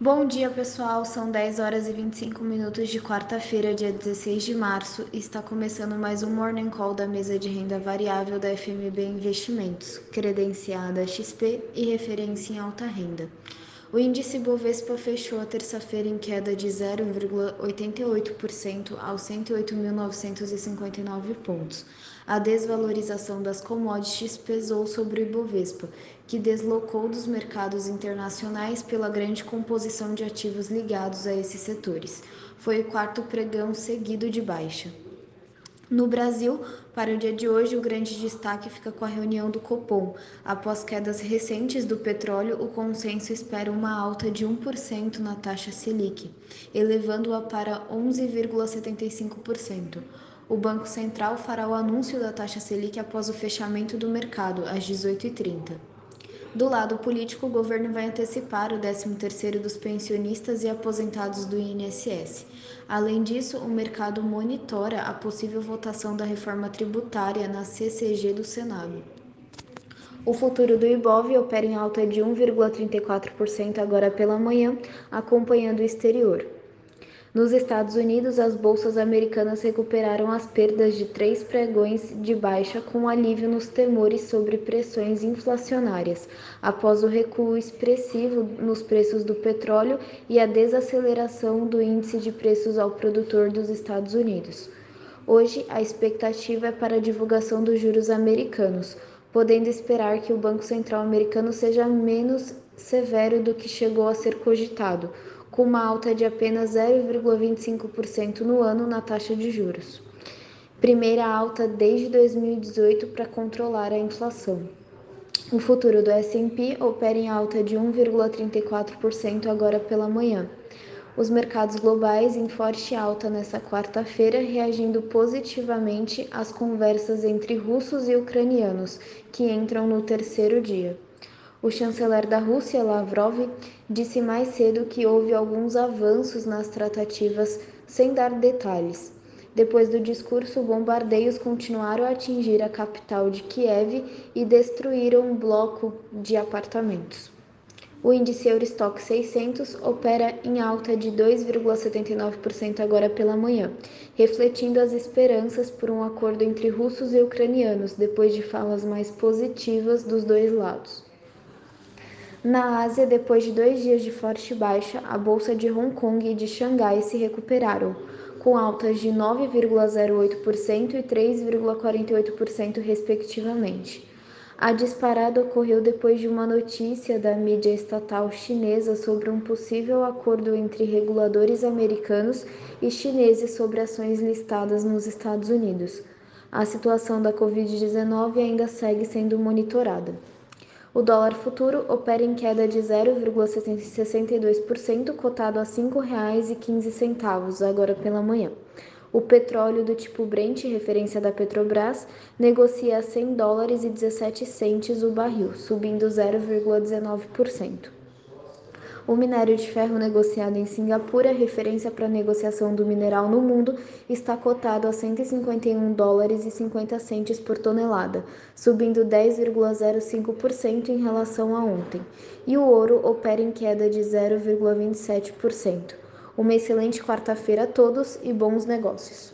Bom dia, pessoal. São 10 horas e 25 minutos de quarta-feira, dia 16 de março, e está começando mais um Morning Call da mesa de renda variável da FMB Investimentos, credenciada XP e referência em alta renda. O índice Bovespa fechou a terça-feira em queda de 0,88% aos 108.959 pontos. A desvalorização das commodities pesou sobre o Ibovespa, que deslocou dos mercados internacionais pela grande composição de ativos ligados a esses setores. Foi o quarto pregão seguido de baixa. No Brasil, para o dia de hoje, o grande destaque fica com a reunião do Copom. Após quedas recentes do petróleo, o consenso espera uma alta de 1% na taxa Selic, elevando-a para 11,75%. O Banco Central fará o anúncio da taxa Selic após o fechamento do mercado, às 18h30. Do lado político, o governo vai antecipar o 13º dos pensionistas e aposentados do INSS. Além disso, o mercado monitora a possível votação da reforma tributária na CCG do Senado. O futuro do Ibov opera em alta de 1,34% agora pela manhã, acompanhando o exterior. Nos Estados Unidos, as bolsas americanas recuperaram as perdas de três pregões de baixa com alívio nos temores sobre pressões inflacionárias, após o recuo expressivo nos preços do petróleo e a desaceleração do índice de preços ao produtor dos Estados Unidos. Hoje, a expectativa é para a divulgação dos juros americanos, podendo esperar que o Banco Central americano seja menos severo do que chegou a ser cogitado com uma alta de apenas 0,25% no ano na taxa de juros. Primeira alta desde 2018 para controlar a inflação. O futuro do S&P opera em alta de 1,34% agora pela manhã. Os mercados globais em forte alta nesta quarta-feira, reagindo positivamente às conversas entre russos e ucranianos, que entram no terceiro dia. O chanceler da Rússia, Lavrov, disse mais cedo que houve alguns avanços nas tratativas, sem dar detalhes. Depois do discurso, bombardeios continuaram a atingir a capital de Kiev e destruíram um bloco de apartamentos. O índice Eurostock 600 opera em alta de 2,79% agora pela manhã, refletindo as esperanças por um acordo entre russos e ucranianos, depois de falas mais positivas dos dois lados. Na Ásia, depois de dois dias de forte baixa, a bolsa de Hong Kong e de Xangai se recuperaram, com altas de 9,08% e 3,48%, respectivamente. A disparada ocorreu depois de uma notícia da mídia estatal chinesa sobre um possível acordo entre reguladores americanos e chineses sobre ações listadas nos Estados Unidos. A situação da Covid-19 ainda segue sendo monitorada. O dólar futuro opera em queda de 0,62%, cotado a R$ 5,15 agora pela manhã. O petróleo do tipo Brent, referência da Petrobras, negocia a 100 dólares e 17 centes o barril, subindo 0,19%. O minério de ferro negociado em Singapura, referência para a negociação do mineral no mundo, está cotado a 151 dólares e 50 centes por tonelada, subindo 10,05% em relação a ontem. E o ouro opera em queda de 0,27%. Uma excelente quarta-feira a todos e bons negócios.